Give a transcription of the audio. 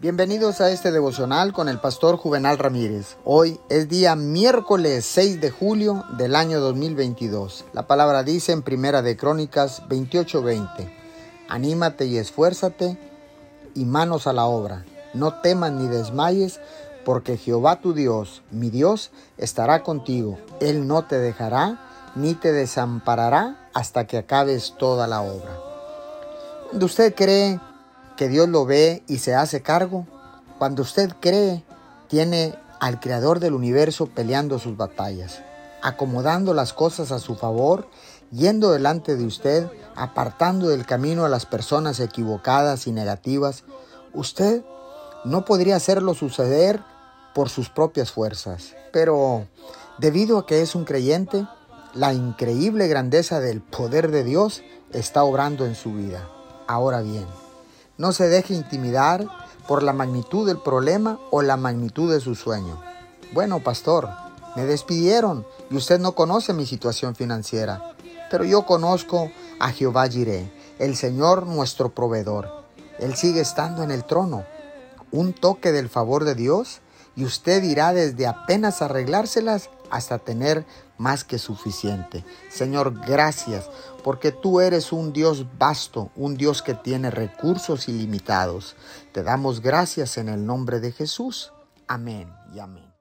Bienvenidos a este devocional con el pastor Juvenal Ramírez. Hoy es día miércoles 6 de julio del año 2022. La palabra dice en Primera de Crónicas 28:20, Anímate y esfuérzate y manos a la obra. No temas ni desmayes, porque Jehová tu Dios, mi Dios, estará contigo. Él no te dejará ni te desamparará hasta que acabes toda la obra. Cuando usted cree que Dios lo ve y se hace cargo, cuando usted cree, tiene al Creador del universo peleando sus batallas, acomodando las cosas a su favor, yendo delante de usted, apartando del camino a las personas equivocadas y negativas, usted no podría hacerlo suceder por sus propias fuerzas. Pero debido a que es un creyente, la increíble grandeza del poder de Dios está obrando en su vida. Ahora bien, no se deje intimidar por la magnitud del problema o la magnitud de su sueño. Bueno, pastor, me despidieron y usted no conoce mi situación financiera, pero yo conozco a Jehová Jireh, el Señor nuestro proveedor. Él sigue estando en el trono. Un toque del favor de Dios y usted irá desde apenas arreglárselas hasta tener más que suficiente. Señor, gracias, porque tú eres un Dios vasto, un Dios que tiene recursos ilimitados. Te damos gracias en el nombre de Jesús. Amén y amén.